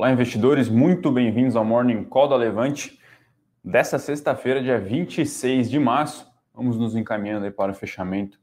Olá, investidores, muito bem-vindos ao Morning Call da Levante desta sexta-feira, dia 26 de março. Vamos nos encaminhando para o fechamento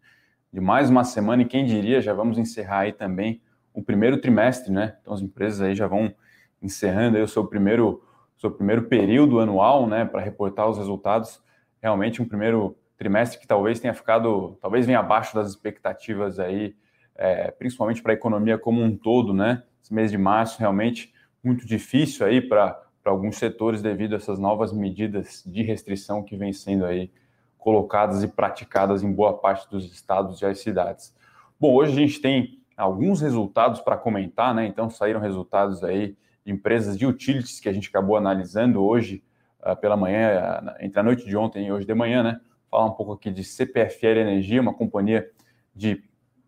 de mais uma semana e quem diria, já vamos encerrar aí também o primeiro trimestre, né? Então as empresas aí já vão encerrando aí o seu primeiro, seu primeiro período anual, né, para reportar os resultados. Realmente um primeiro trimestre que talvez tenha ficado, talvez venha abaixo das expectativas aí, é, principalmente para a economia como um todo, né? Esse mês de março realmente muito difícil aí para alguns setores devido a essas novas medidas de restrição que vêm sendo aí colocadas e praticadas em boa parte dos estados e as cidades. Bom, hoje a gente tem alguns resultados para comentar, né? Então saíram resultados aí de empresas de utilities que a gente acabou analisando hoje uh, pela manhã, entre a noite de ontem e hoje de manhã, né? Falar um pouco aqui de CPFL Energia, uma companhia de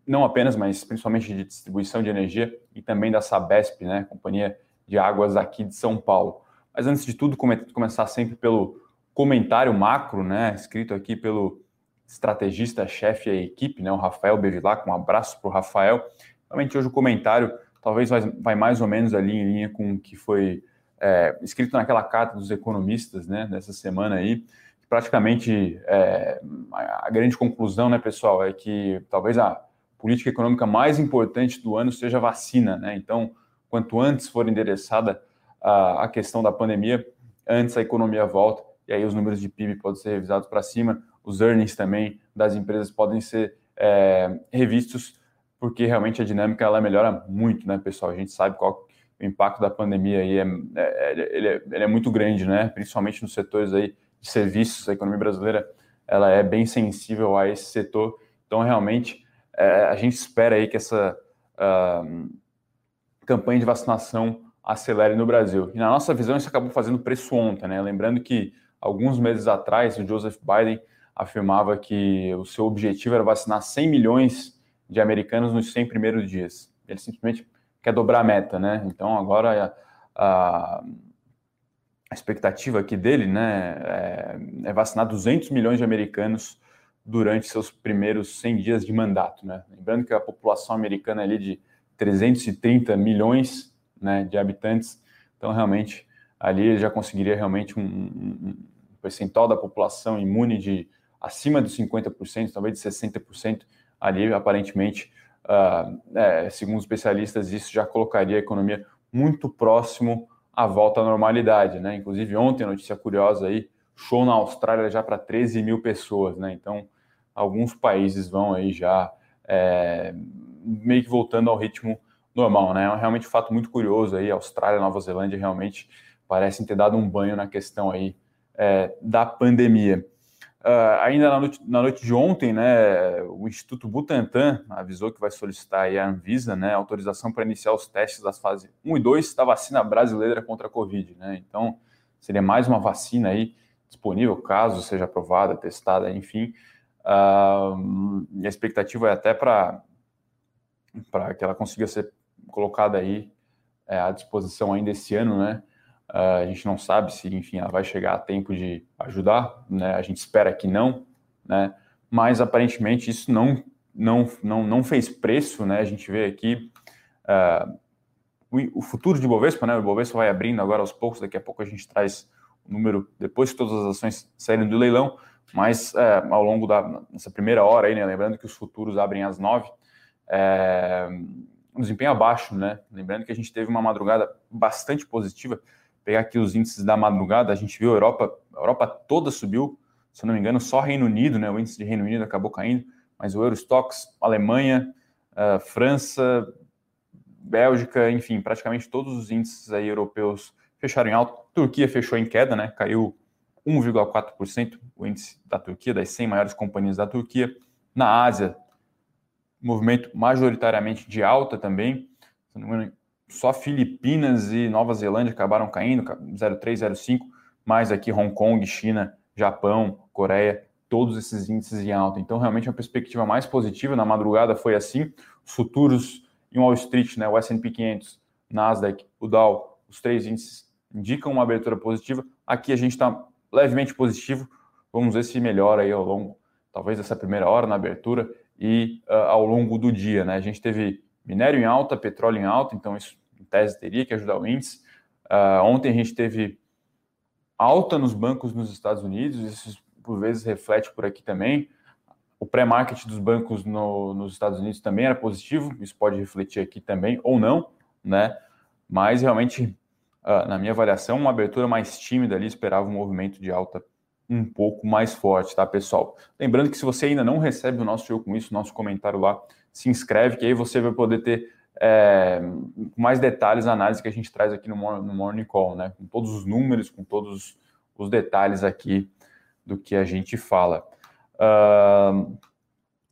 não apenas, mas principalmente de distribuição de energia e também da Sabesp, né? Companhia de águas aqui de São Paulo. Mas antes de tudo, começar sempre pelo comentário macro, né, escrito aqui pelo estrategista-chefe e equipe, né, o Rafael Bevilac, um abraço para o Rafael. Realmente hoje o comentário talvez vai, mais ou menos ali em linha com o que foi é, escrito naquela carta dos economistas, né, dessa semana aí. Praticamente é, a grande conclusão, né, pessoal, é que talvez a política econômica mais importante do ano seja a vacina, né? Então, quanto antes for endereçada a, a questão da pandemia, antes a economia volta e aí os números de PIB podem ser revisados para cima, os earnings também das empresas podem ser é, revistos, porque realmente a dinâmica ela melhora muito, né, pessoal? A gente sabe qual o impacto da pandemia aí é, é, ele é, ele é muito grande, né? Principalmente nos setores aí de serviços, a economia brasileira ela é bem sensível a esse setor, então realmente é, a gente espera aí que essa uh, campanha de vacinação acelere no Brasil. E na nossa visão, isso acabou fazendo preço ontem, né? Lembrando que alguns meses atrás, o Joseph Biden afirmava que o seu objetivo era vacinar 100 milhões de americanos nos 100 primeiros dias. Ele simplesmente quer dobrar a meta, né? Então agora a, a expectativa aqui dele, né, é, é, vacinar 200 milhões de americanos durante seus primeiros 100 dias de mandato, né? Lembrando que a população americana ali de 330 milhões né, de habitantes, então realmente ali ele já conseguiria realmente um, um percentual da população imune de acima de 50%, talvez de 60%, ali aparentemente, uh, é, segundo os especialistas, isso já colocaria a economia muito próximo à volta à normalidade, né? Inclusive ontem, notícia curiosa aí, show na Austrália já para 13 mil pessoas, né? Então, alguns países vão aí já é, meio que voltando ao ritmo normal, né? É realmente um fato muito curioso aí, Austrália Nova Zelândia realmente parecem ter dado um banho na questão aí é, da pandemia. Uh, ainda na noite, na noite, de ontem, né, o Instituto Butantan avisou que vai solicitar a Anvisa, né, autorização para iniciar os testes das fases 1 e 2 da vacina brasileira contra a Covid, né? Então, seria mais uma vacina aí disponível, caso seja aprovada, testada, enfim. Uh, a expectativa é até para para que ela consiga ser colocada aí é, à disposição ainda esse ano, né? Uh, a gente não sabe se, enfim, ela vai chegar a tempo de ajudar, né? A gente espera que não, né? Mas aparentemente isso não não não, não fez preço, né? A gente vê aqui uh, o, o, futuro de Bovespa, né? O Bovespa vai abrindo agora aos poucos. Daqui a pouco a gente traz o número depois que todas as ações saírem do leilão. Mas uh, ao longo da nessa primeira hora aí, né? Lembrando que os futuros abrem às nove é, um desempenho abaixo, né? Lembrando que a gente teve uma madrugada bastante positiva. Pegar aqui os índices da madrugada, a gente viu a Europa, a Europa toda subiu, se não me engano, só Reino Unido, né? O índice de Reino Unido acabou caindo, mas o Eurostox, Alemanha, uh, França, Bélgica, enfim, praticamente todos os índices aí europeus fecharam em alta. Turquia fechou em queda, né? Caiu 1,4% o índice da Turquia, das 100 maiores companhias da Turquia. Na Ásia, movimento majoritariamente de alta também. Só Filipinas e Nova Zelândia acabaram caindo, 0,3, 0,5, mais aqui Hong Kong, China, Japão, Coreia, todos esses índices em alta. Então, realmente, uma perspectiva mais positiva. Na madrugada foi assim. Os futuros em Wall Street, né, o S&P 500, Nasdaq, o Dow, os três índices indicam uma abertura positiva. Aqui a gente está levemente positivo. Vamos ver se melhora aí ao longo, talvez, dessa primeira hora na abertura e uh, ao longo do dia. Né? A gente teve minério em alta, petróleo em alta, então isso em tese teria que ajudar o índice. Uh, ontem a gente teve alta nos bancos nos Estados Unidos, isso por vezes reflete por aqui também. O pré-market dos bancos no, nos Estados Unidos também era positivo, isso pode refletir aqui também, ou não, né? Mas realmente, uh, na minha avaliação, uma abertura mais tímida ali, esperava um movimento de alta um pouco mais forte, tá, pessoal? Lembrando que se você ainda não recebe o nosso show com isso, nosso comentário lá, se inscreve, que aí você vai poder ter é, mais detalhes a análise que a gente traz aqui no, no Morning Call, né? Com todos os números, com todos os detalhes aqui do que a gente fala. Uh,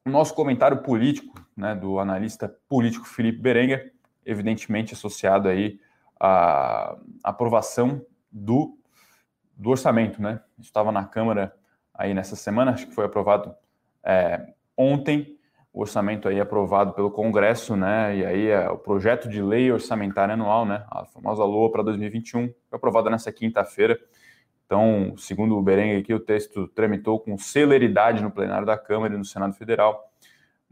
nosso comentário político, né, do analista político Felipe Berenguer, evidentemente associado aí à aprovação do do orçamento, né? Estava na Câmara aí nessa semana, acho que foi aprovado é, ontem, o orçamento aí aprovado pelo Congresso, né? E aí é o projeto de lei orçamentária anual, né? A famosa LOA para 2021, foi aprovada nessa quinta-feira. Então, segundo o Berengue aqui, o texto tramitou com celeridade no plenário da Câmara e no Senado Federal,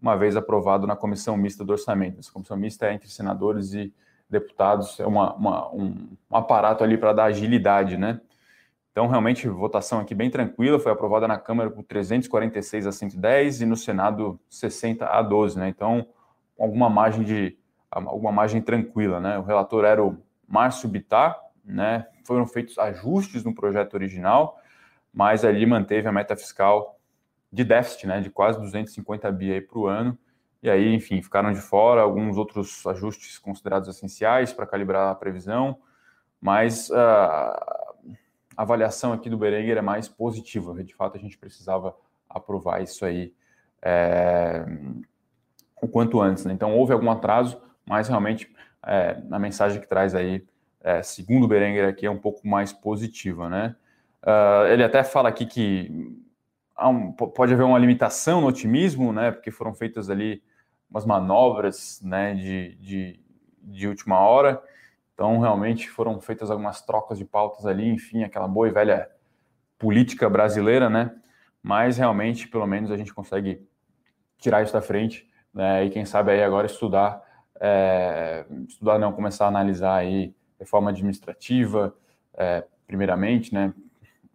uma vez aprovado na comissão mista do orçamento. Essa comissão mista é entre senadores e deputados, é uma, uma um, um aparato ali para dar agilidade, né? Então, realmente, votação aqui bem tranquila, foi aprovada na Câmara por 346 a 110 e no Senado 60 a 12, né? Então, alguma margem de alguma margem tranquila, né? O relator era o Márcio Bittar, né? Foram feitos ajustes no projeto original, mas ali manteve a meta fiscal de déficit, né, de quase 250 bi para o ano. E aí, enfim, ficaram de fora alguns outros ajustes considerados essenciais para calibrar a previsão, mas uh, avaliação aqui do Berenguer é mais positiva. De fato, a gente precisava aprovar isso aí é, o quanto antes. Né? Então, houve algum atraso, mas realmente é, a mensagem que traz aí, é, segundo o Berenguer aqui, é um pouco mais positiva. Né? Uh, ele até fala aqui que um, pode haver uma limitação no otimismo, né? porque foram feitas ali umas manobras né, de, de, de última hora. Então, realmente foram feitas algumas trocas de pautas ali, enfim, aquela boa e velha política brasileira, né? Mas realmente, pelo menos, a gente consegue tirar isso da frente, né? E quem sabe aí agora estudar, é, estudar não, começar a analisar aí reforma administrativa, é, primeiramente, né?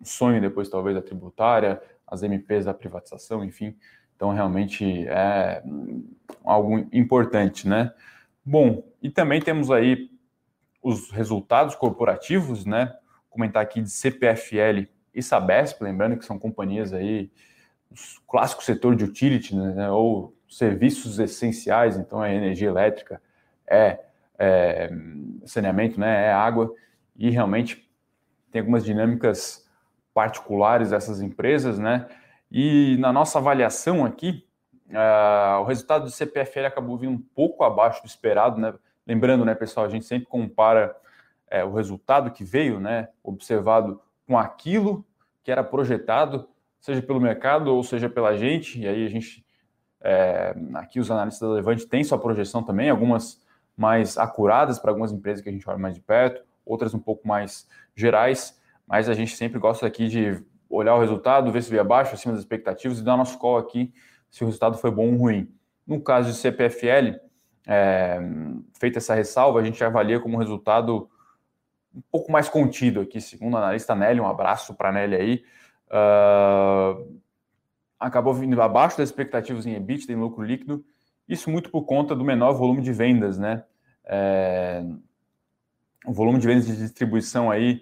sonho depois talvez a tributária, as MPs da privatização, enfim. Então, realmente é algo importante, né? Bom, e também temos aí os resultados corporativos, né? Comentar aqui de CPFL e Sabesp, lembrando que são companhias aí, clássico setor de utility, né? ou serviços essenciais, então é energia elétrica, é, é saneamento, né? É água, e realmente tem algumas dinâmicas particulares dessas empresas, né? E na nossa avaliação aqui, uh, o resultado do CPFL acabou vindo um pouco abaixo do esperado, né? Lembrando, né, pessoal, a gente sempre compara é, o resultado que veio, né, observado com aquilo que era projetado, seja pelo mercado ou seja pela gente, e aí a gente, é, aqui os analistas da Levante têm sua projeção também, algumas mais acuradas para algumas empresas que a gente olha mais de perto, outras um pouco mais gerais, mas a gente sempre gosta aqui de olhar o resultado, ver se veio abaixo, acima das expectativas e dar nosso call aqui se o resultado foi bom ou ruim. No caso de CPFL, é, feita essa ressalva, a gente avalia como resultado um pouco mais contido aqui, segundo a analista Nelly, um abraço para a Nelly aí, uh, acabou vindo abaixo das expectativas em EBITDA, em lucro líquido, isso muito por conta do menor volume de vendas, né? É, o volume de vendas de distribuição aí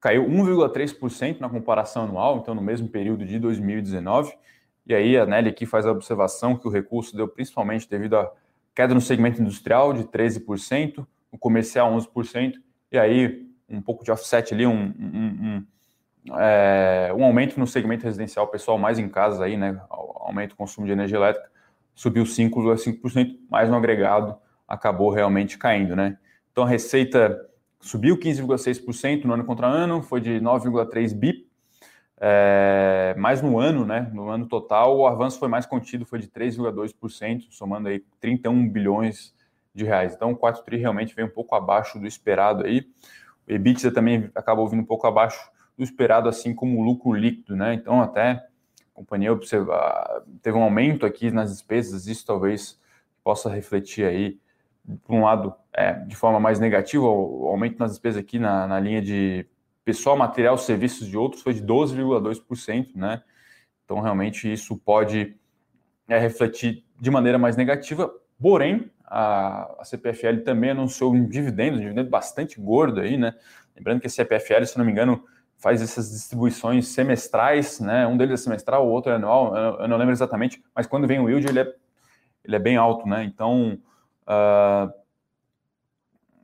caiu 1,3% na comparação anual, então no mesmo período de 2019, e aí a Nelly aqui faz a observação que o recurso deu principalmente devido a queda no segmento industrial de 13%, no comercial 11%, e aí um pouco de offset ali, um, um, um, é, um aumento no segmento residencial pessoal mais em casa aí, né, aumento do consumo de energia elétrica, subiu 5,5%, mas no agregado acabou realmente caindo, né. Então a receita subiu 15,6% no ano contra ano, foi de 9,3 bi é, mas no ano, né, no ano total, o avanço foi mais contido, foi de 3,2%, somando aí 31 bilhões de reais. Então, o 4 tri realmente veio um pouco abaixo do esperado aí. O EBITDA também acabou vindo um pouco abaixo do esperado, assim como o lucro líquido, né? Então, até a companhia observa, teve um aumento aqui nas despesas, isso talvez possa refletir aí por um lado, é, de forma mais negativa, o aumento nas despesas aqui na, na linha de pessoal, material, serviços de outros foi de 12,2%, né? Então, realmente, isso pode é, refletir de maneira mais negativa, porém, a, a CPFL também anunciou um dividendo, um dividendo bastante gordo aí, né? Lembrando que a CPFL, se não me engano, faz essas distribuições semestrais, né? Um deles é semestral, o outro é anual, eu não lembro exatamente, mas quando vem o yield, ele é, ele é bem alto, né? Então, uh,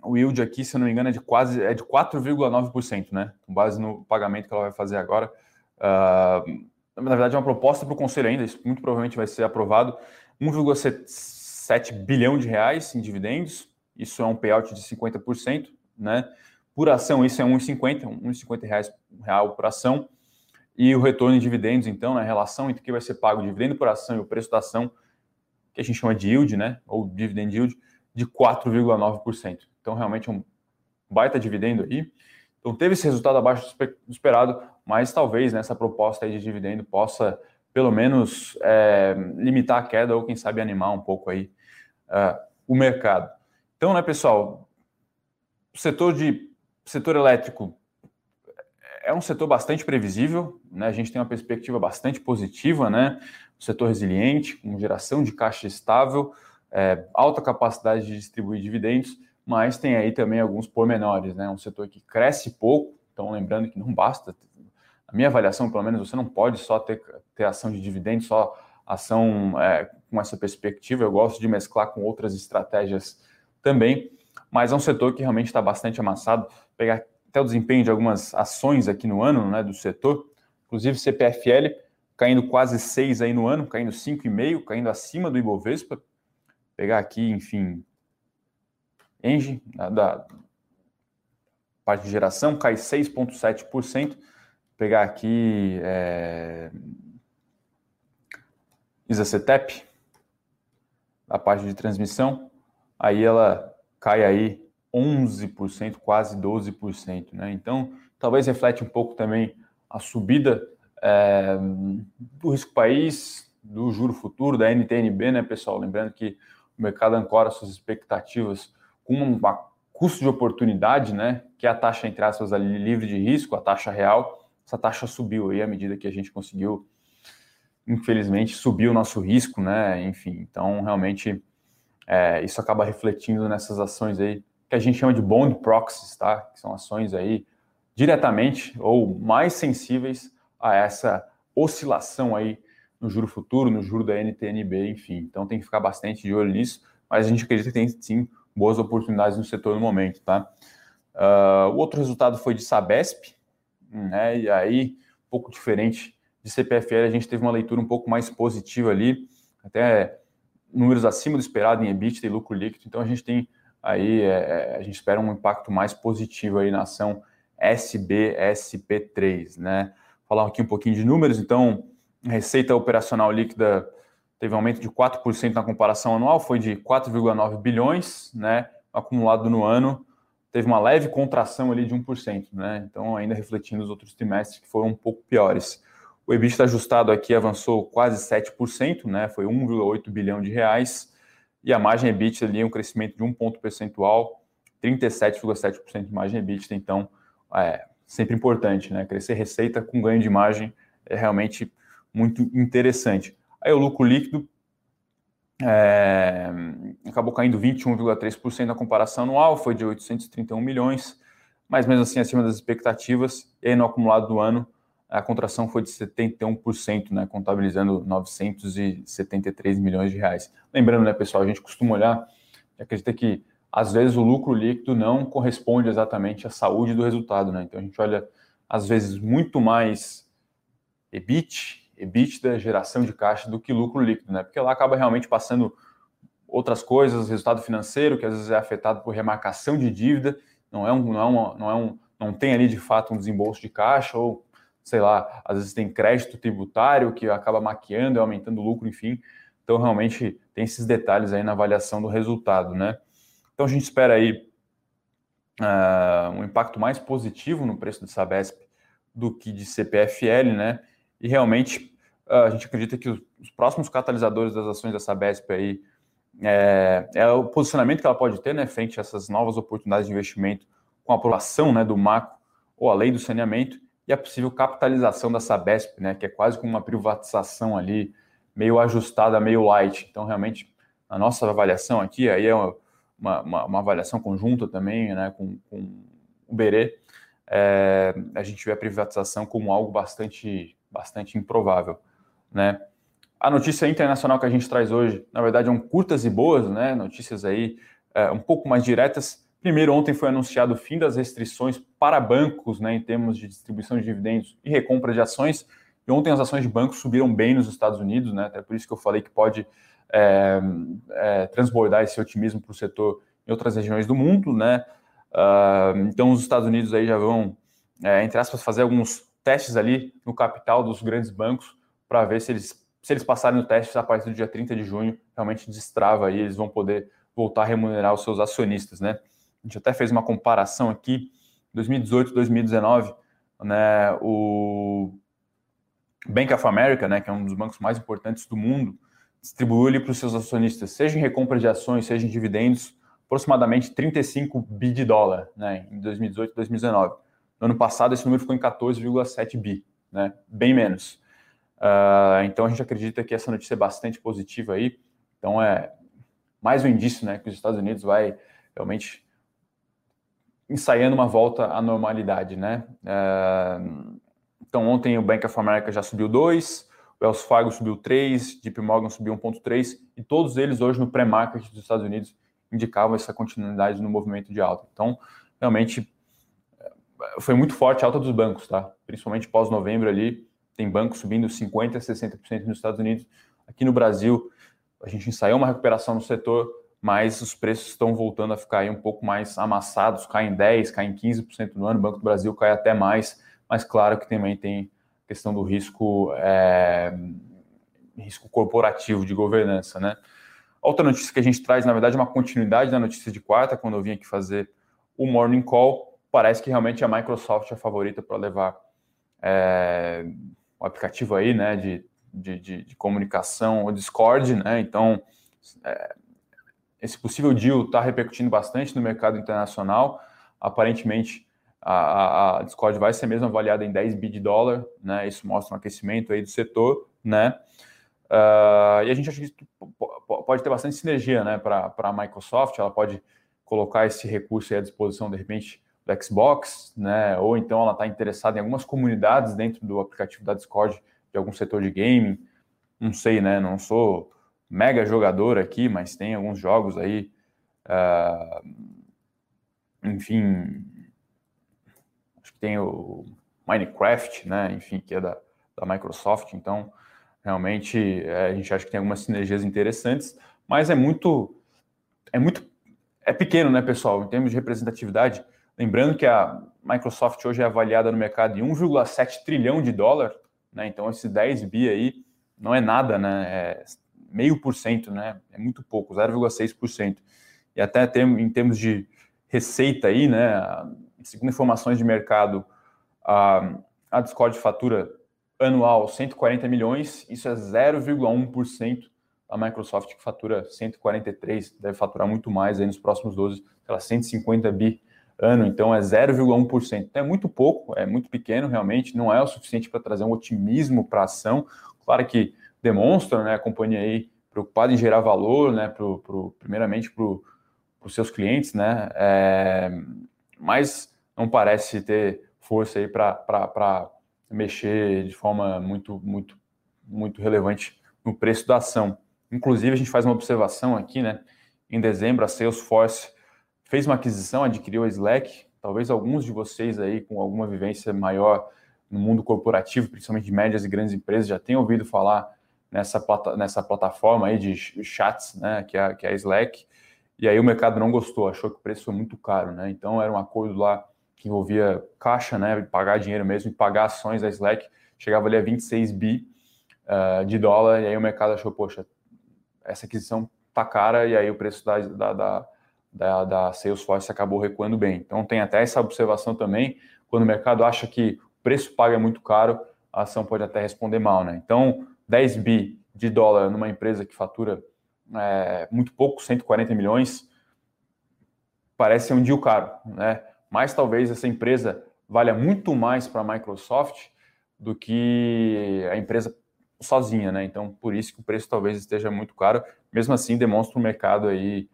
o yield aqui, se eu não me engano, é de quase é de 4,9%, né? Com base no pagamento que ela vai fazer agora. Uh, na verdade, é uma proposta para o conselho ainda, isso muito provavelmente vai ser aprovado. 1,7 bilhão de reais em dividendos, isso é um payout de 50%, né? Por ação, isso é 1,50, 1,50 reais real por ação. E o retorno em dividendos, então, na relação entre o que vai ser pago dividendo por ação e o preço da ação, que a gente chama de yield, né? Ou dividend yield, de 4,9%. Então, realmente é um baita dividendo aí. Então, teve esse resultado abaixo do esperado, mas talvez nessa proposta aí de dividendo possa, pelo menos, é, limitar a queda ou, quem sabe, animar um pouco aí uh, o mercado. Então, né, pessoal, setor de setor elétrico é um setor bastante previsível, né? A gente tem uma perspectiva bastante positiva, né? Um setor resiliente, com geração de caixa estável, é, alta capacidade de distribuir dividendos, mas tem aí também alguns pormenores, né? Um setor que cresce pouco, então lembrando que não basta, a minha avaliação, pelo menos, você não pode só ter, ter ação de dividendos, só ação é, com essa perspectiva. Eu gosto de mesclar com outras estratégias também, mas é um setor que realmente está bastante amassado pegar até o desempenho de algumas ações aqui no ano, né, do setor, inclusive CPFL caindo quase 6 aí no ano, caindo 5,5, caindo acima do Ibovespa. Pegar aqui, enfim, Engie, da, da parte de geração, cai 6,7%. Pegar aqui é, ISACETEP, a parte de transmissão, aí ela cai aí 11%, quase 12%. Né? Então, talvez reflete um pouco também a subida é, do risco país, do juro futuro, da NTNB, né, pessoal? Lembrando que o mercado ancora suas expectativas com um custo de oportunidade, né, que é a taxa, entre aspas, ali, livre de risco, a taxa real. Essa taxa subiu aí à medida que a gente conseguiu, infelizmente, subir o nosso risco, né? Enfim, então, realmente, é, isso acaba refletindo nessas ações aí que a gente chama de bond proxies, tá? Que são ações aí diretamente ou mais sensíveis a essa oscilação aí no juro futuro, no juro da NTNB, enfim. Então tem que ficar bastante de olho nisso, mas a gente acredita que tem sim boas oportunidades no setor no momento, tá? Uh, o outro resultado foi de Sabesp, né? E aí, um pouco diferente de CPFL, a gente teve uma leitura um pouco mais positiva ali, até números acima do esperado em EBITDA e lucro líquido. Então a gente tem aí é, é, a gente espera um impacto mais positivo aí na ação SBSP3, né? Falar aqui um pouquinho de números, então, receita operacional líquida teve um aumento de 4% na comparação anual, foi de 4,9 bilhões, né? Acumulado no ano, teve uma leve contração ali de 1%, né? Então, ainda refletindo os outros trimestres que foram um pouco piores. O EBITDA ajustado aqui avançou quase 7%, né? Foi 1,8 bilhão de reais e a margem EBITDA ali um crescimento de um ponto percentual, 37,7% de margem EBITDA, então é sempre importante, né? Crescer receita com ganho de margem é realmente muito interessante. Aí o lucro líquido é, acabou caindo 21,3% na comparação anual, foi de 831 milhões, mas mesmo assim acima das expectativas, e no acumulado do ano a contração foi de 71%, né, contabilizando 973 milhões de reais. Lembrando, né, pessoal, a gente costuma olhar e acredita que às vezes o lucro líquido não corresponde exatamente à saúde do resultado, né? Então a gente olha às vezes muito mais EBIT, EBITDA, geração de caixa do que lucro líquido, né? Porque lá acaba realmente passando outras coisas, resultado financeiro que às vezes é afetado por remarcação de dívida, não é um, não é não é um, não tem ali de fato um desembolso de caixa ou sei lá, às vezes tem crédito tributário que acaba maquiando e aumentando o lucro, enfim. Então, realmente, tem esses detalhes aí na avaliação do resultado, né? Então, a gente espera aí uh, um impacto mais positivo no preço do Sabesp do que de CPFL, né? E realmente, uh, a gente acredita que os, os, próximos catalisadores das ações da Sabesp aí é, é, o posicionamento que ela pode ter né, frente a essas novas oportunidades de investimento com a aprovação né, do macro ou a lei do saneamento e a possível capitalização da Sabesp, né, que é quase como uma privatização ali, meio ajustada, meio light. Então, realmente, a nossa avaliação aqui aí é uma, uma, uma avaliação conjunta também né, com, com o Berê, é, a gente vê a privatização como algo bastante, bastante improvável. Né? A notícia internacional que a gente traz hoje, na verdade, são curtas e boas, né? Notícias aí é, um pouco mais diretas. Primeiro, ontem foi anunciado o fim das restrições para bancos, né, em termos de distribuição de dividendos e recompra de ações. E ontem as ações de bancos subiram bem nos Estados Unidos, né? Até por isso que eu falei que pode é, é, transbordar esse otimismo para o setor em outras regiões do mundo, né? Uh, então, os Estados Unidos aí já vão, é, entre aspas, fazer alguns testes ali no capital dos grandes bancos para ver se eles se eles passarem no teste a partir do dia 30 de junho, realmente destrava aí, eles vão poder voltar a remunerar os seus acionistas, né? A gente até fez uma comparação aqui, 2018, 2019, né, o Bank of America, né, que é um dos bancos mais importantes do mundo, distribuiu ali para os seus acionistas, seja em recompra de ações, seja em dividendos, aproximadamente 35 bi de dólar, né, em 2018 e 2019. No ano passado, esse número ficou em 14,7 bi, né, bem menos. Uh, então a gente acredita que essa notícia é bastante positiva aí. Então é mais um indício, né, que os Estados Unidos vai realmente ensaiando uma volta à normalidade, né? Uh, então ontem o Bank of America já subiu 2, o Wells Fargo subiu 3, JP Morgan subiu 1.3 e todos eles hoje no pré-market dos Estados Unidos indicavam essa continuidade no movimento de alta. Então, realmente foi muito forte a alta dos bancos, tá? Principalmente pós-novembro ali, tem bancos subindo 50%, 60% nos Estados Unidos. Aqui no Brasil, a gente ensaiou uma recuperação no setor, mas os preços estão voltando a ficar aí um pouco mais amassados, caem 10%, caem 15% no ano, o Banco do Brasil cai até mais, mas claro que também tem questão do risco, é, risco corporativo de governança, né? Outra notícia que a gente traz, na verdade, é uma continuidade da notícia de quarta, quando eu vim aqui fazer o Morning Call, parece que realmente a Microsoft é a favorita para levar é, o aplicativo aí, né, de, de, de, de comunicação, o Discord, né, então é, esse possível deal está repercutindo bastante no mercado internacional, aparentemente a, a, Discord vai ser mesmo avaliada em 10 bi de dólar, né, isso mostra um aquecimento aí do setor, né, uh, e a gente acha que pode ter bastante sinergia, né, para a Microsoft, ela pode colocar esse recurso à disposição, de repente, do Xbox, né? Ou então ela está interessada em algumas comunidades dentro do aplicativo da Discord de algum setor de gaming. Não sei, né? Não sou mega jogador aqui, mas tem alguns jogos aí. Uh, enfim, acho que tem o Minecraft, né? Enfim, que é da, da Microsoft. Então, realmente, é, a gente acha que tem algumas sinergias interessantes, mas é muito, é muito, é pequeno, né, pessoal? Em termos de representatividade, Lembrando que a Microsoft hoje é avaliada no mercado em 1,7 trilhão de dólar, né? Então esse 10 bi aí não é nada, né? É meio por cento, né? É muito pouco, 0,6%. E até em termos de receita aí, né? Segundo informações de mercado, a, a Discord fatura anual 140 milhões, isso é 0,1%. A Microsoft que fatura 143, deve faturar muito mais aí nos próximos 12, sei 150 bi ano, então é 0,1%. Então é muito pouco, é muito pequeno realmente, não é o suficiente para trazer um otimismo para a ação. Claro que demonstra né, a companhia aí preocupada em gerar valor, né, pro, pro, primeiramente para os seus clientes, né, é, mas não parece ter força aí para mexer de forma muito, muito, muito relevante no preço da ação. Inclusive, a gente faz uma observação aqui, né? Em dezembro, a Salesforce fez uma aquisição, adquiriu a Slack. Talvez alguns de vocês aí com alguma vivência maior no mundo corporativo, principalmente de médias e grandes empresas, já tenham ouvido falar nessa, plata nessa plataforma aí de chats, né, que é, que é a Slack. E aí o mercado não gostou, achou que o preço foi muito caro, né? Então era um acordo lá que envolvia caixa, né, pagar dinheiro mesmo pagar ações da Slack, chegava ali a 26 bi uh, de dólar, e aí o mercado achou, poxa, essa aquisição tá cara, e aí o preço da, da, da da, da Salesforce acabou recuando bem. Então tem até essa observação também, quando o mercado acha que o preço pago é muito caro, a ação pode até responder mal, né? Então, 10 bi de dólar numa empresa que fatura é, muito pouco, 140 milhões, parece um deal caro, né? Mas talvez essa empresa valha muito mais para a Microsoft do que a empresa sozinha, né? Então, por isso que o preço talvez esteja muito caro. Mesmo assim, demonstra um mercado aí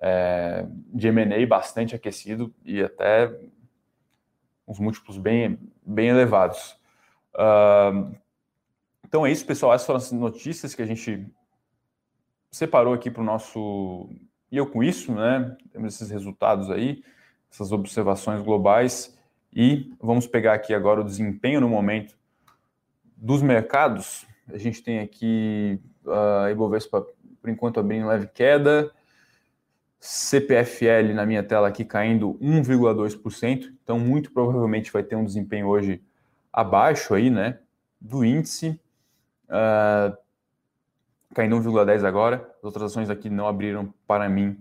é, de M&A bastante aquecido e até uns múltiplos bem, bem elevados. Uh, então é isso, pessoal. Essas foram as notícias que a gente separou aqui para o nosso. E eu com isso, né? Temos esses resultados aí, essas observações globais. E vamos pegar aqui agora o desempenho no momento dos mercados. A gente tem aqui a uh, Ibovespa, por enquanto, abrindo leve queda. CPFL na minha tela aqui caindo 1,2%. Então, muito provavelmente vai ter um desempenho hoje abaixo aí, né? Do índice. Uh, caindo 1,10 agora. As outras ações aqui não abriram para mim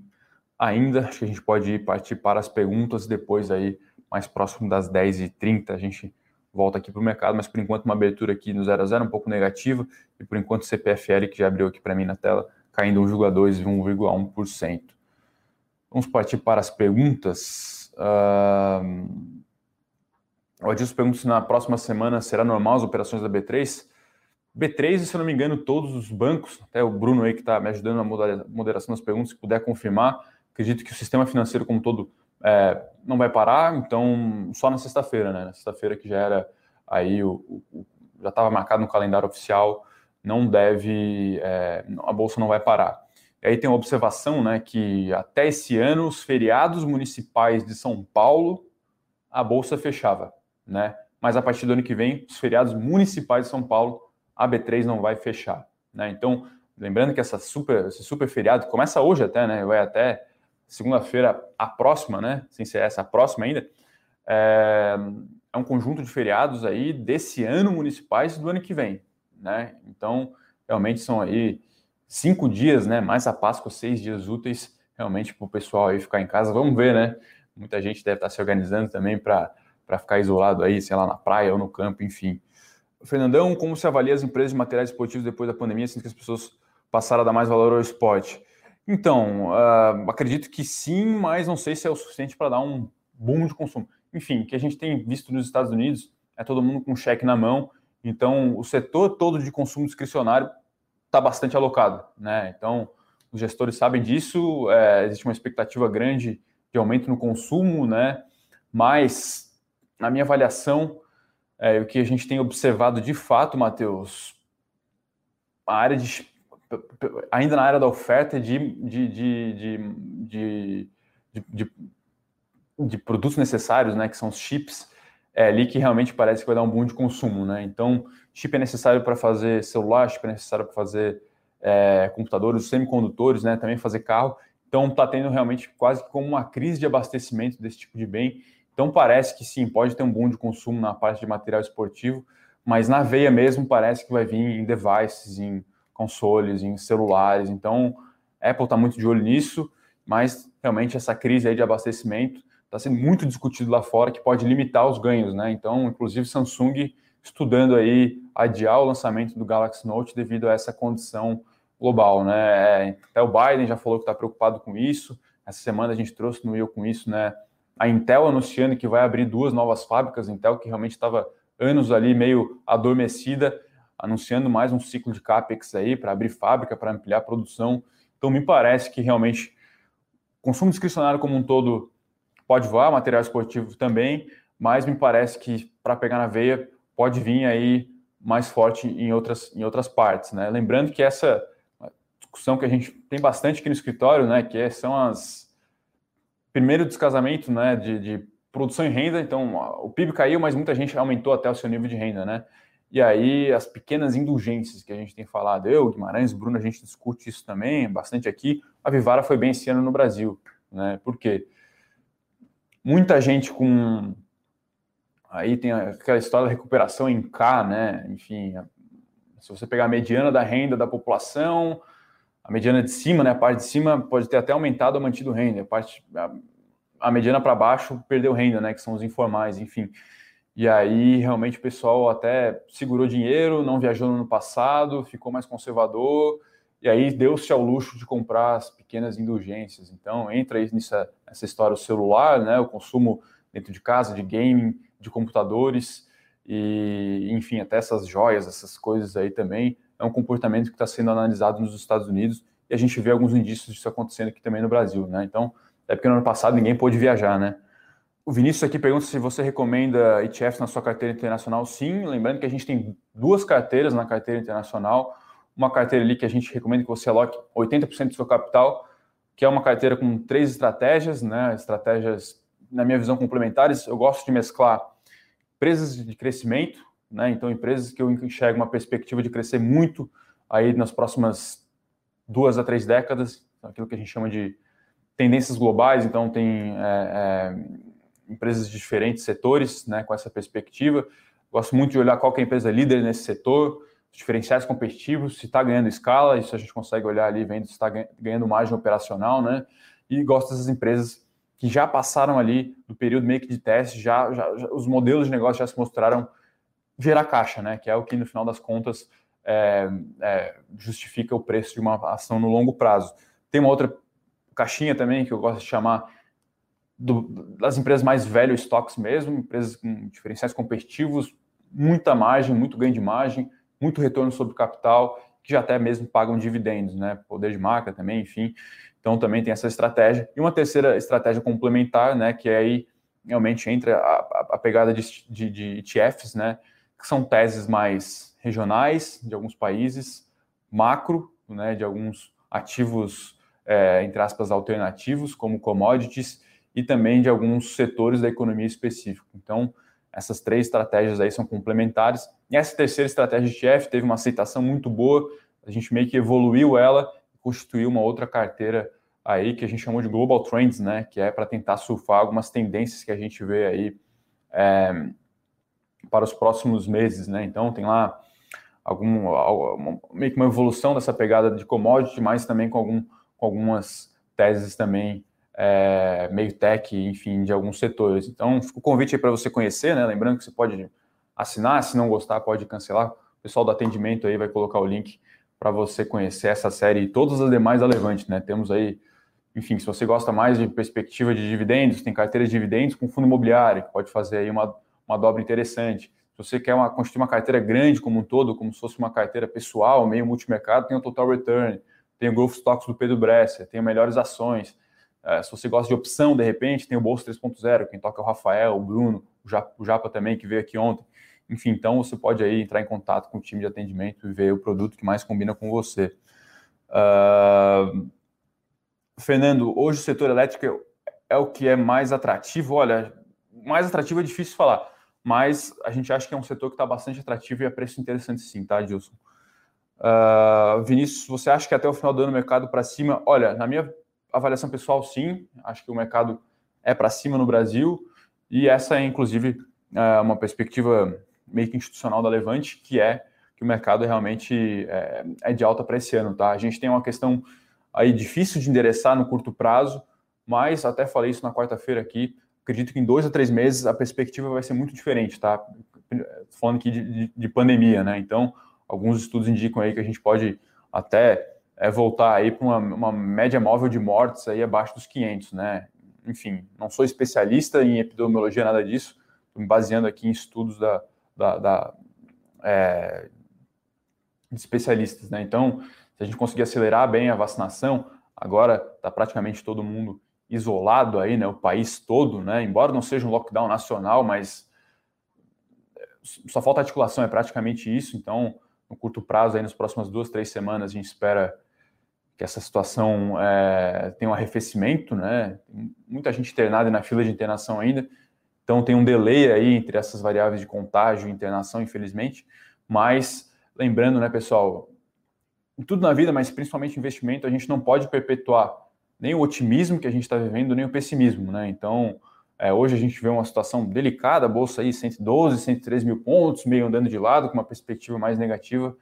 ainda. Acho que a gente pode partir para as perguntas depois aí, mais próximo das 10h30, a gente volta aqui para o mercado, mas por enquanto uma abertura aqui no 0 a 0 um pouco negativa, e por enquanto CPFL, que já abriu aqui para mim na tela, caindo 1,2% e 1,1%. Vamos partir para as perguntas. Uh... O Adilson pergunta se na próxima semana será normal as operações da B3. B3, se eu não me engano, todos os bancos, até o Bruno aí que está me ajudando na moderação das perguntas, se puder confirmar, acredito que o sistema financeiro como todo é, não vai parar, então só na sexta-feira, né? Na sexta-feira que já era aí, o, o já estava marcado no calendário oficial, não deve, é, a bolsa não vai parar. E aí tem uma observação, né, que até esse ano os feriados municipais de São Paulo a bolsa fechava, né? Mas a partir do ano que vem, os feriados municipais de São Paulo a B3 não vai fechar. Né? Então, lembrando que essa super, esse super feriado começa hoje até, né? Vai até segunda-feira a próxima, né? Sem ser essa a próxima ainda. É, é, um conjunto de feriados aí desse ano municipais do ano que vem, né? Então, realmente são aí cinco dias, né? Mais a Páscoa, seis dias úteis, realmente para o pessoal aí ficar em casa. Vamos ver, né? Muita gente deve estar se organizando também para ficar isolado aí, sei lá, na praia ou no campo, enfim. Fernandão, como se avalia as empresas de materiais esportivos depois da pandemia, sendo que as pessoas passaram a dar mais valor ao esporte? Então, uh, acredito que sim, mas não sei se é o suficiente para dar um boom de consumo. Enfim, o que a gente tem visto nos Estados Unidos é todo mundo com cheque na mão, então o setor todo de consumo discricionário está bastante alocado, né? Então, os gestores sabem disso, é, existe uma expectativa grande de aumento no consumo, né? Mas, na minha avaliação, é, o que a gente tem observado de fato, Matheus, a área de, ainda na área da oferta de, de, de, de, de, de produtos necessários, né, que são os chips, é ali que realmente parece que vai dar um boom de consumo, né? Então, chip é necessário para fazer celular, chip é necessário para fazer é, computadores, semicondutores, né? Também fazer carro. Então, está tendo realmente quase como uma crise de abastecimento desse tipo de bem. Então parece que sim, pode ter um boom de consumo na parte de material esportivo, mas na veia mesmo parece que vai vir em devices, em consoles, em celulares. Então, Apple está muito de olho nisso, mas realmente essa crise aí de abastecimento está sendo muito discutido lá fora, que pode limitar os ganhos, né? Então, inclusive Samsung estudando aí adiar o lançamento do Galaxy Note devido a essa condição global, né? Até o Biden já falou que está preocupado com isso. Essa semana a gente trouxe no Eu com isso, né? a Intel anunciando que vai abrir duas novas fábricas, Intel que realmente estava anos ali meio adormecida, anunciando mais um ciclo de capex aí para abrir fábrica, para ampliar a produção. Então me parece que realmente o consumo discricionário como um todo pode voar, material esportivo também, mas me parece que para pegar na veia pode vir aí mais forte em outras, em outras partes, né? Lembrando que essa discussão que a gente tem bastante aqui no escritório, né, que é, são as primeiro descasamento né, de, de, produção e renda, então o PIB caiu, mas muita gente aumentou até o seu nível de renda, né? E aí as pequenas indulgências que a gente tem falado, eu, Guimarães, Bruno, a gente discute isso também bastante aqui. A Vivara foi bem esse ano no Brasil, né? Por quê? Muita gente com aí tem aquela história da recuperação em K, né? Enfim, se você pegar a mediana da renda da população, a mediana de cima, né, a parte de cima pode ter até aumentado ou mantido renda, a parte a, a mediana para baixo perdeu renda, né, que são os informais, enfim. E aí realmente o pessoal até segurou dinheiro, não viajou no ano passado, ficou mais conservador e aí deu-se ao luxo de comprar as pequenas indulgências. Então, entra aí nessa, nessa história o celular, né, o consumo dentro de casa, de gaming, de computadores, e enfim, até essas joias, essas coisas aí também, é um comportamento que está sendo analisado nos Estados Unidos, e a gente vê alguns indícios disso acontecendo aqui também no Brasil, né? Então, é porque no ano passado ninguém pôde viajar, né? O Vinícius aqui pergunta se você recomenda ETFs na sua carteira internacional. Sim, lembrando que a gente tem duas carteiras na carteira internacional. Uma carteira ali que a gente recomenda que você aloque 80% do seu capital, que é uma carteira com três estratégias, né? Estratégias, na minha visão, complementares. Eu gosto de mesclar empresas de crescimento, né? Então, empresas que eu enxergo uma perspectiva de crescer muito aí nas próximas duas a três décadas, aquilo que a gente chama de tendências globais. Então, tem é, é, empresas de diferentes setores, né, com essa perspectiva. Gosto muito de olhar qual é a empresa líder nesse setor, os diferenciais competitivos, se está ganhando escala, isso a gente consegue olhar ali, vendo se está ganhando margem operacional, né? E gosto dessas empresas que já passaram ali do período meio que de teste, já, já, já, os modelos de negócio já se mostraram gerar caixa, né? Que é o que no final das contas é, é, justifica o preço de uma ação no longo prazo. Tem uma outra caixinha também que eu gosto de chamar do, das empresas mais velho estoques mesmo, empresas com diferenciais competitivos, muita margem, muito ganho de margem, muito retorno sobre capital, que já até mesmo pagam dividendos, né? Poder de marca também, enfim. Então também tem essa estratégia. E uma terceira estratégia complementar, né? Que é aí realmente entra a, a pegada de, de, de ETFs, né? Que são teses mais regionais de alguns países, macro, né? De alguns ativos, é, entre aspas, alternativos, como commodities, e também de alguns setores da economia específico. Então, essas três estratégias aí são complementares. Essa terceira estratégia de ETF teve uma aceitação muito boa, a gente meio que evoluiu ela constituiu uma outra carteira aí que a gente chamou de Global Trends, né, que é para tentar surfar algumas tendências que a gente vê aí é, para os próximos meses, né? Então tem lá algum meio que uma evolução dessa pegada de commodity, mas também com, algum, com algumas teses também é, meio tech, enfim, de alguns setores. Então, o convite aí para você conhecer, né? Lembrando que você pode assinar, se não gostar, pode cancelar. O pessoal do atendimento aí vai colocar o link para você conhecer essa série e todas as demais da Levante, né? Temos aí, enfim, se você gosta mais de perspectiva de dividendos, tem carteira de dividendos com fundo imobiliário, que pode fazer aí uma, uma dobra interessante. Se você quer uma, constituir uma carteira grande como um todo, como se fosse uma carteira pessoal, meio multimercado, tem o Total Return, tem o Growth Stocks do Pedro Brescia, tem melhores ações. É, se você gosta de opção, de repente, tem o Bolsa 3.0, quem toca é o Rafael, o Bruno, o Japa, o Japa também, que veio aqui ontem. Enfim, então você pode aí entrar em contato com o time de atendimento e ver o produto que mais combina com você. Uh... Fernando, hoje o setor elétrico é o que é mais atrativo. Olha, mais atrativo é difícil falar, mas a gente acha que é um setor que está bastante atrativo e a preço interessante sim, tá, Gilson? Uh, Vinícius, você acha que até o final do ano o mercado para cima? Olha, na minha avaliação pessoal, sim. Acho que o mercado é para cima no Brasil. E essa é, inclusive, é, uma perspectiva meio que institucional da Levante, que é que o mercado realmente é, é de alta para esse ano. Tá? A gente tem uma questão aí difícil de endereçar no curto prazo, mas até falei isso na quarta-feira aqui. Acredito que em dois a três meses a perspectiva vai ser muito diferente, tá? Falando aqui de, de, de pandemia, né? Então, alguns estudos indicam aí que a gente pode até é voltar aí para uma, uma, média móvel de mortes aí abaixo dos 500, né? Enfim, não sou especialista em epidemiologia, nada disso, estou me baseando aqui em estudos da, da, da é, de especialistas, né? Então, se a gente conseguir acelerar bem a vacinação, agora está praticamente todo mundo isolado aí, né? O país todo, né? Embora não seja um lockdown nacional, mas só falta articulação, é praticamente isso. Então, no curto prazo, aí nas próximas duas, três semanas, a gente espera que essa situação é, tem um arrefecimento, né? Muita gente internada na fila de internação ainda, então tem um delay aí entre essas variáveis de contágio e internação, infelizmente. Mas lembrando, né, pessoal, tudo na vida, mas principalmente investimento, a gente não pode perpetuar nem o otimismo que a gente está vivendo, nem o pessimismo, né? Então, é, hoje a gente vê uma situação delicada, a bolsa aí 112, 113 mil pontos, meio andando de lado, com uma perspectiva mais negativa,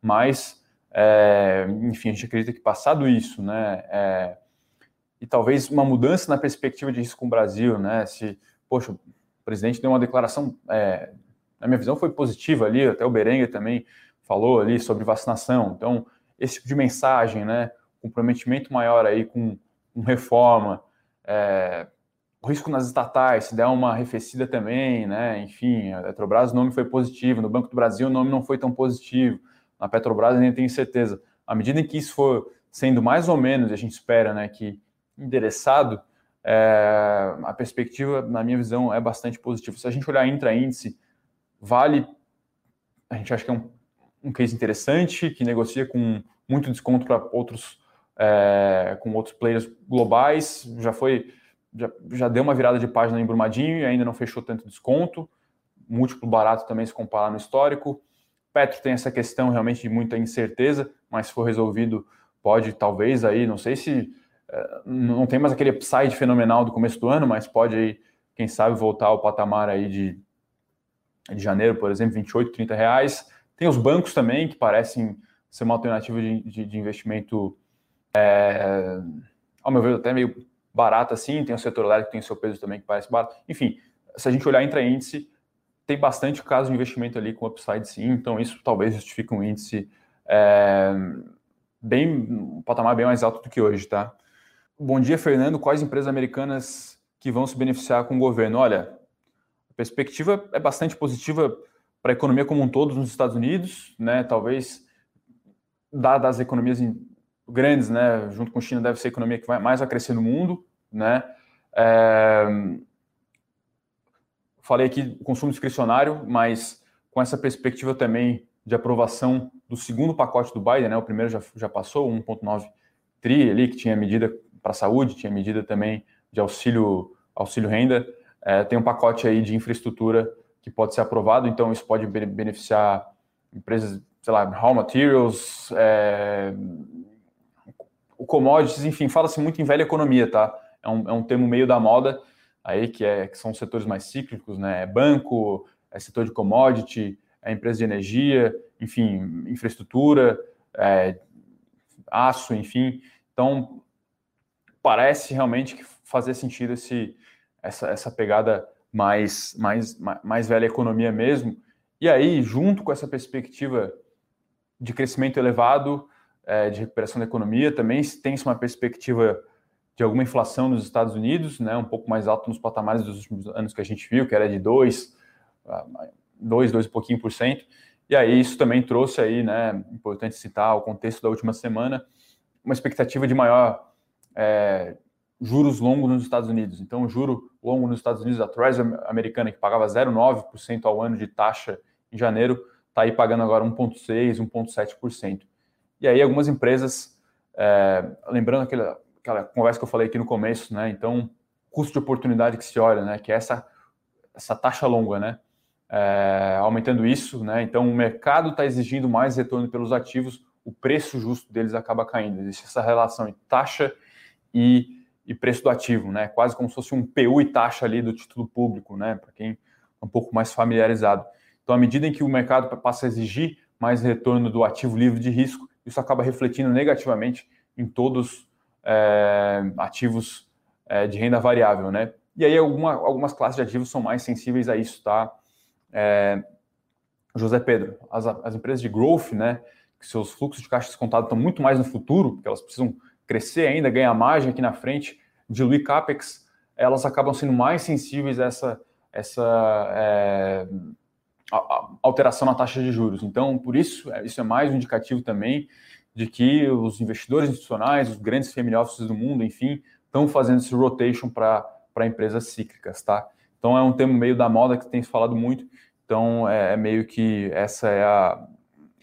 mas é, enfim, a gente acredita que passado isso, né, é, e talvez uma mudança na perspectiva de risco com o Brasil, né, se, poxa, o presidente deu uma declaração, é, na minha visão foi positiva ali, até o Berenguer também falou ali sobre vacinação, então esse tipo de mensagem, né? Comprometimento maior aí com, com reforma, é, o risco nas estatais, se der uma arrefecida também, né? Enfim, a Petrobras o nome foi positivo, no Banco do Brasil o nome não foi tão positivo, na Petrobras nem tenho certeza. À medida em que isso for sendo mais ou menos, a gente espera, né, que endereçado, é, a perspectiva, na minha visão, é bastante positiva. Se a gente olhar intra-índice, vale, a gente acha que é um, um case interessante, que negocia com muito desconto para outros, é, com outros players globais, já foi, já, já deu uma virada de página em Brumadinho e ainda não fechou tanto desconto, múltiplo barato também se comparar no histórico. Petro tem essa questão realmente de muita incerteza, mas se for resolvido, pode talvez aí, não sei se não tem mais aquele upside fenomenal do começo do ano, mas pode aí, quem sabe, voltar ao patamar aí de, de janeiro, por exemplo, 28, 30 reais. Tem os bancos também, que parecem ser uma alternativa de, de, de investimento, é, ao meu ver, até meio barata assim. Tem o setor elétrico que tem o seu peso também, que parece barato. Enfim, se a gente olhar entre índice, tem bastante caso de investimento ali com upside sim, então isso talvez justifique um índice é, bem, um patamar bem mais alto do que hoje, tá? Bom dia, Fernando. Quais empresas americanas que vão se beneficiar com o governo? Olha, a perspectiva é bastante positiva para a economia como um todo nos Estados Unidos, né? Talvez, dadas as economias grandes, né? Junto com a China, deve ser a economia que vai mais a crescer no mundo, né? É... Falei aqui consumo discricionário, mas com essa perspectiva também de aprovação do segundo pacote do Biden, né? O primeiro já, já passou, 1,9 tri ali, que tinha medida para a saúde, tinha medida também de auxílio, auxílio renda. É, tem um pacote aí de infraestrutura que pode ser aprovado, então isso pode beneficiar empresas, sei lá, raw materials, é, commodities, enfim, fala-se muito em velha economia, tá? É um, é um termo meio da moda aí, que, é, que são setores mais cíclicos, né? É banco, é setor de commodity, é empresa de energia, enfim, infraestrutura, é, aço, enfim. Então, parece realmente que fazer sentido esse, essa, essa pegada mais, mais, mais velha economia mesmo. E aí, junto com essa perspectiva de crescimento elevado, é, de recuperação da economia, também tem-se uma perspectiva de alguma inflação nos Estados Unidos, né, um pouco mais alta nos patamares dos últimos anos que a gente viu, que era de 2, 2, 2 e pouquinho por cento. E aí isso também trouxe aí, né, importante citar o contexto da última semana, uma expectativa de maior é, juros longos nos Estados Unidos. Então, o juro longo nos Estados Unidos, a Treasury americana, que pagava 0,9% ao ano de taxa em janeiro, está aí pagando agora 1,6%, 1,7%. E aí, algumas empresas, é, lembrando aquela, aquela conversa que eu falei aqui no começo, né? Então, custo de oportunidade que se olha, né? Que é essa, essa taxa longa, né? É, aumentando isso, né? Então, o mercado está exigindo mais retorno pelos ativos, o preço justo deles acaba caindo. Existe essa relação entre taxa e, e preço do ativo, né? Quase como se fosse um PU e taxa ali do título público, né? Para quem é um pouco mais familiarizado. Então, à medida em que o mercado passa a exigir mais retorno do ativo livre de risco, isso acaba refletindo negativamente em todos é, ativos é, de renda variável, né? E aí alguma, algumas classes de ativos são mais sensíveis a isso, tá? É, José Pedro, as, as empresas de growth, né? Que seus fluxos de caixa descontado estão muito mais no futuro, porque elas precisam crescer ainda, ganhar margem aqui na frente, diluir capex, elas acabam sendo mais sensíveis a essa, essa é, a, a alteração na taxa de juros. Então, por isso, é, isso é mais um indicativo também de que os investidores institucionais, os grandes family offices do mundo, enfim, estão fazendo esse rotation para empresas cíclicas, tá? Então, é um termo meio da moda que tem se falado muito. Então, é, é meio que essa é a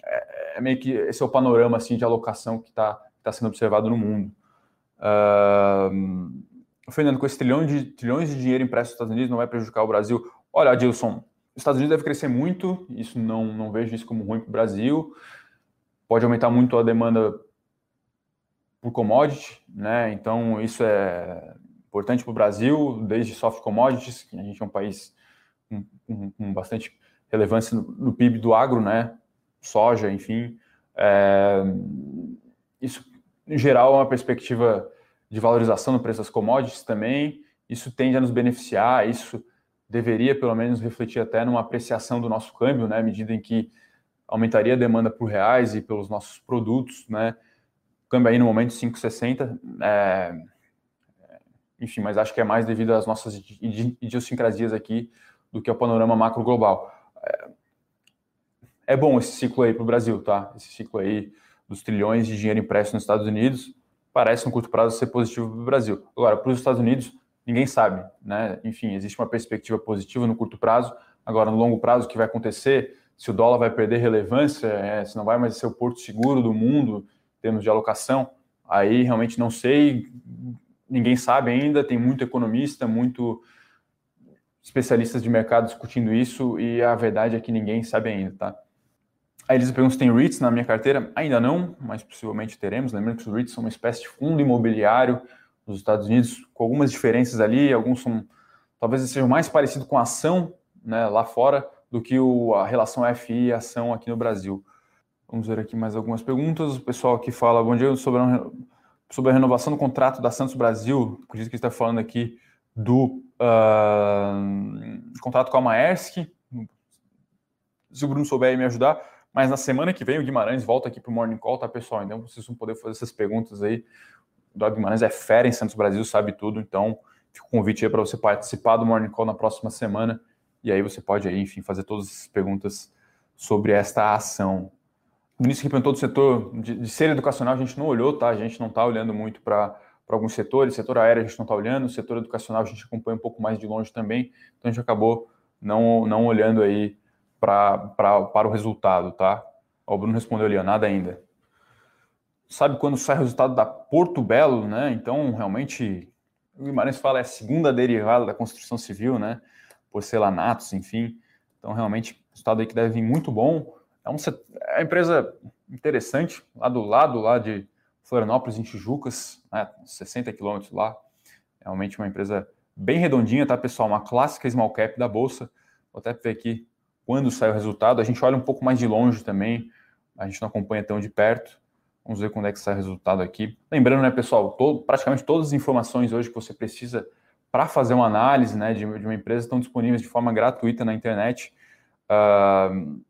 é, é meio que esse é o panorama assim de alocação que está está sendo observado no mundo. Uh, Fernando, com esse trilhão de, trilhões de dinheiro impresso nos Estados Unidos não vai prejudicar o Brasil? Olha, Adilson, os Estados Unidos deve crescer muito, isso não, não vejo isso como ruim para o Brasil. Pode aumentar muito a demanda por commodity, né? Então, isso é importante para o Brasil, desde soft commodities, que a gente é um país com, com, com bastante relevância no, no, PIB do agro, né? Soja, enfim. É, isso em geral, é uma perspectiva de valorização no preço das commodities também. Isso tende a nos beneficiar, isso deveria pelo menos refletir até numa apreciação do nosso câmbio, né, à medida em que aumentaria a demanda por reais e pelos nossos produtos, né? O câmbio aí no momento 5,60. É, enfim, mas acho que é mais devido às nossas idiosincrasias aqui do que ao panorama macro global. É, é bom esse ciclo aí para o Brasil, tá? Esse ciclo aí dos trilhões de dinheiro impresso nos Estados Unidos parece no curto prazo ser positivo para o Brasil. Agora, para os Estados Unidos, ninguém sabe, né? Enfim, existe uma perspectiva positiva no curto prazo. Agora, no longo prazo, o que vai acontecer? Se o dólar vai perder relevância, é, se não vai mais ser o porto seguro do mundo em termos de alocação, aí realmente não sei ninguém sabe ainda, tem muito economista, muito especialistas de mercado discutindo isso e a verdade é que ninguém sabe ainda, tá? A Elisa pergunta se tem REITs na minha carteira. Ainda não, mas possivelmente teremos. Lembrando que os REITs são uma espécie de fundo imobiliário nos Estados Unidos, com algumas diferenças ali. Alguns são, talvez sejam mais parecidos com ação né, lá fora do que o, a relação FI e ação aqui no Brasil. Vamos ver aqui mais algumas perguntas. O pessoal aqui fala, bom dia, sobre a sobre a renovação do contrato da Santos Brasil, acredito que está falando aqui do uh, contrato com a Maersk. Se o Bruno souber me ajudar, mas na semana que vem o Guimarães volta aqui para o Morning Call, tá, pessoal? Então vocês vão poder fazer essas perguntas aí. O Dog Guimarães é fera em Santos Brasil, sabe tudo, então fica o convite aí para você participar do Morning Call na próxima semana. E aí você pode aí, enfim, fazer todas as perguntas sobre esta ação. O Vinícius que perguntou do setor de, de ser educacional, a gente não olhou, tá? A gente não está olhando muito para alguns setores. Setor aéreo a gente não está olhando, setor educacional a gente acompanha um pouco mais de longe também. Então a gente acabou não, não olhando aí pra, pra, para o resultado, tá? O Bruno respondeu ali, ó, nada ainda. Sabe quando sai o resultado da Porto Belo, né? Então, realmente, o Guimarães fala é a segunda derivada da construção civil, né? Porcelanatos, enfim. Então, realmente, o resultado aí que deve vir muito bom. É, é uma empresa interessante, lá do lado lá de Florianópolis, em Tijucas, né, 60 quilômetros lá. Realmente uma empresa bem redondinha, tá, pessoal? Uma clássica small cap da Bolsa. Vou até ver aqui quando sai o resultado. A gente olha um pouco mais de longe também, a gente não acompanha tão de perto. Vamos ver quando é que sai o resultado aqui. Lembrando, né, pessoal, todo, praticamente todas as informações hoje que você precisa para fazer uma análise né, de, de, uma empresa estão disponíveis de forma gratuita na internet. Uh,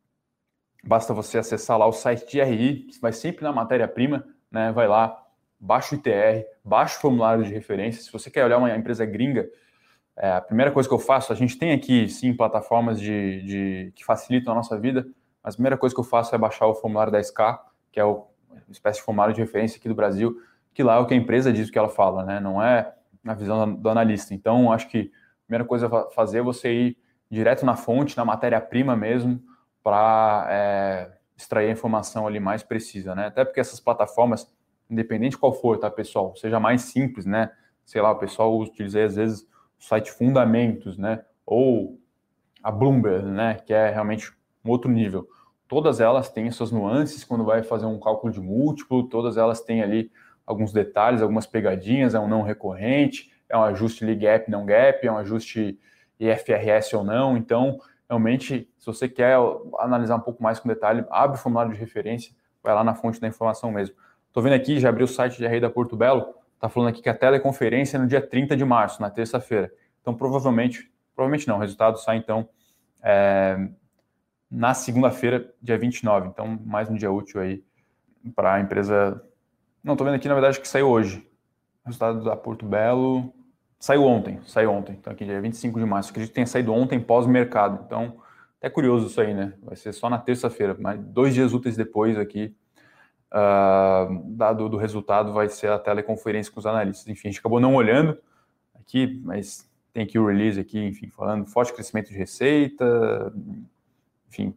Basta você acessar lá o site de RI, vai sempre na matéria-prima, né? Vai lá, baixa o ITR, baixa o formulário de referência. Se você quer olhar uma empresa gringa, é, a primeira coisa que eu faço, a gente tem aqui sim plataformas de, de, que facilitam a nossa vida, mas a primeira coisa que eu faço é baixar o formulário da SK, que é o, uma espécie de formulário de referência aqui do Brasil, que lá é o que a empresa diz o que ela fala, né? Não é na visão do analista. Então, acho que a primeira coisa a fazer é você ir direto na fonte, na matéria-prima mesmo, para é, extrair a informação ali mais precisa, né? Até porque essas plataformas, independente qual for, tá, pessoal, seja mais simples, né? Sei lá, o pessoal utiliza às vezes site Fundamentos, né? Ou a Bloomberg, né? Que é realmente um outro nível. Todas elas têm suas nuances quando vai fazer um cálculo de múltiplo, todas elas têm ali alguns detalhes, algumas pegadinhas, é um não recorrente, é um ajuste li gap, não gap, é um ajuste IFRS ou não, então realmente, se você quer analisar um pouco mais com detalhe, abre o formulário de referência, vai lá na fonte da informação mesmo. Estou vendo aqui, já abri o site de Rei da Porto Belo, está falando aqui que a teleconferência é no dia 30 de março, na terça-feira. Então, provavelmente, provavelmente não, o resultado sai então é, na segunda-feira, dia 29. Então, mais um dia útil aí para a empresa. Não, estou vendo aqui, na verdade, que saiu hoje. Resultado da Porto Belo, Saiu ontem, saiu ontem. Então aqui dia 25 de março. Acredito que tenha saído ontem pós-mercado. Então, é curioso isso aí, né? Vai ser só na terça-feira, mas dois dias úteis depois aqui, uh, dado do resultado, vai ser a teleconferência com os analistas. Enfim, a gente acabou não olhando aqui, mas tem aqui o release aqui, enfim, falando forte crescimento de receita, enfim,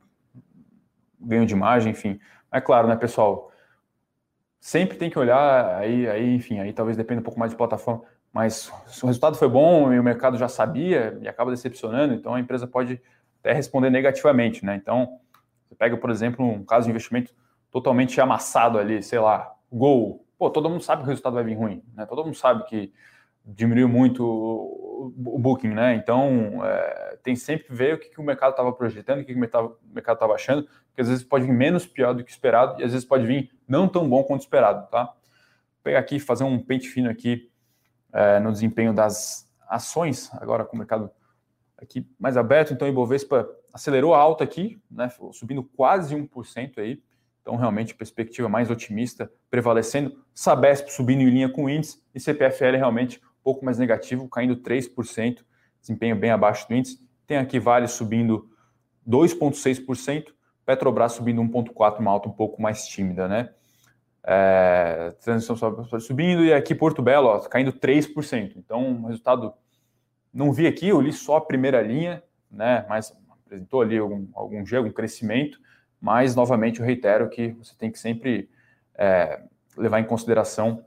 ganho de imagem, enfim. É claro, né, pessoal? Sempre tem que olhar aí, aí, enfim, aí talvez dependa um pouco mais de plataforma mas se o resultado foi bom e o mercado já sabia e acaba decepcionando, então a empresa pode até responder negativamente, né? Então, você pega, por exemplo, um caso de investimento totalmente amassado ali, sei lá, Gol. Pô, todo mundo sabe que o resultado vai vir ruim, né? Todo mundo sabe que diminuiu muito o, booking, né? Então, é, tem sempre que ver o que, que o mercado estava projetando, o que, que o mercado estava achando, porque às vezes pode vir menos pior do que esperado e às vezes pode vir não tão bom quanto esperado, tá? Vou pegar aqui, fazer um pente fino aqui é, no desempenho das ações, agora com o mercado aqui mais aberto, então o Ibovespa acelerou a alta aqui, né, subindo quase 1% aí. Então, realmente, perspectiva mais otimista prevalecendo. Sabesp subindo em linha com o índice e CPFL realmente um pouco mais negativo, caindo 3%, desempenho bem abaixo do índice. Tem aqui Vale subindo 2,6%, Petrobras subindo 1,4%, uma alta um pouco mais tímida, né? É, transição subindo e aqui Porto Belo ó, caindo 3%. Então, resultado não vi aqui, eu li só a primeira linha, né? Mas apresentou ali algum, algum algum crescimento, mas novamente eu reitero que você tem que sempre é, levar em consideração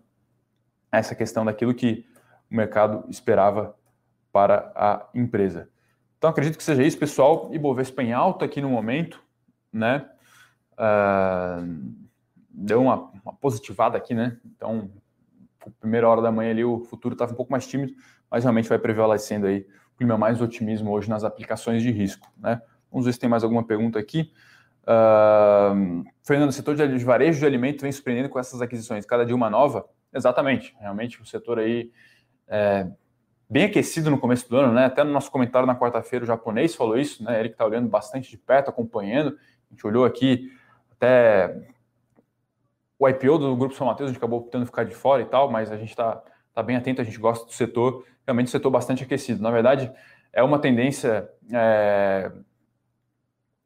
essa questão daquilo que o mercado esperava para a empresa. Então acredito que seja isso, pessoal. Ibovespa em alta aqui no momento, né? Uh, deu uma, uma, positivada aqui, né? Então, primeira hora da manhã ali o futuro estava um pouco mais tímido, mas realmente vai prevalecendo aí o clima mais otimismo hoje nas aplicações de risco, né? Vamos ver se tem mais alguma pergunta aqui. Uh, Fernando, o setor de varejo de alimento vem surpreendendo com essas aquisições, cada dia uma nova? Exatamente, realmente o setor aí é, bem aquecido no começo do ano, né? Até no nosso comentário na quarta-feira o japonês falou isso, né? Ele que está olhando bastante de perto, acompanhando. A gente olhou aqui até o IPO do Grupo São Mateus, a gente acabou optando ficar de fora e tal, mas a gente está tá bem atento, a gente gosta do setor, realmente o setor bastante aquecido. Na verdade, é uma tendência, é,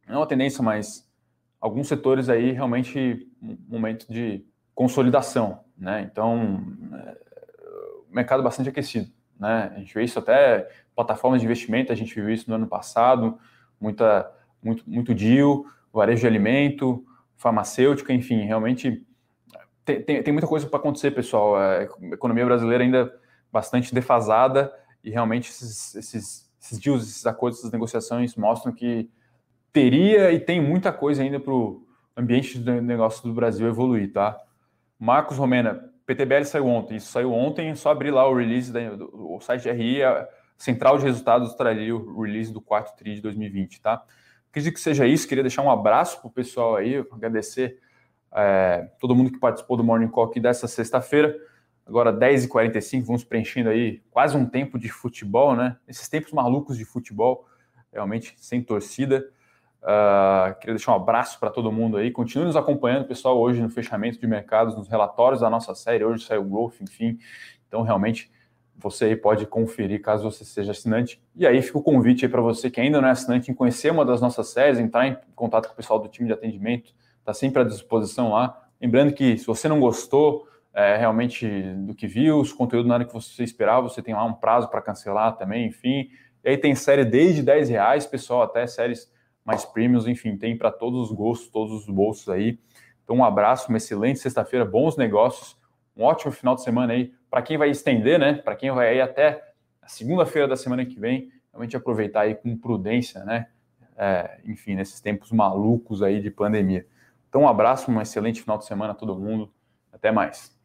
não é uma tendência, mas alguns setores aí realmente um momento de consolidação, né? Então, é, mercado bastante aquecido, né? A gente vê isso até plataformas de investimento, a gente viu isso no ano passado, muita, muito, muito deal, varejo de alimento, farmacêutica, enfim, realmente tem, tem, tem muita coisa para acontecer, pessoal. A economia brasileira ainda bastante defasada e realmente esses, esses, esses deals, esses acordos, essas negociações mostram que teria e tem muita coisa ainda para o ambiente de negócio do Brasil evoluir, tá? Marcos Romena, PTBL saiu ontem, isso saiu ontem, só abrir lá o release do site RI, a central de resultados traria o release do quarto TRI de 2020, tá? Acredito que seja isso, queria deixar um abraço para o pessoal aí, agradecer é, todo mundo que participou do Morning Call aqui dessa sexta-feira. Agora 10h45, vamos preenchendo aí quase um tempo de futebol, né? Esses tempos malucos de futebol, realmente sem torcida. Uh, queria deixar um abraço para todo mundo aí. Continue nos acompanhando, pessoal, hoje no fechamento de mercados, nos relatórios da nossa série. Hoje saiu o Growth, enfim. Então, realmente, você aí pode conferir caso você seja assinante. E aí fica o convite aí para você que ainda não é assinante em conhecer uma das nossas séries, entrar em contato com o pessoal do time de atendimento está sempre à disposição lá. Lembrando que se você não gostou é, realmente do que viu, os conteúdos nada que você esperava, você tem lá um prazo para cancelar também, enfim. E aí tem série desde 10 reais, pessoal, até séries mais premiums, enfim, tem para todos os gostos, todos os bolsos aí. Então, um abraço, uma excelente sexta-feira, bons negócios, um ótimo final de semana aí. Para quem vai estender, né? Para quem vai aí até a segunda-feira da semana que vem, realmente aproveitar aí com prudência, né? É, enfim, nesses tempos malucos aí de pandemia. Então, um abraço, um excelente final de semana a todo mundo. Até mais.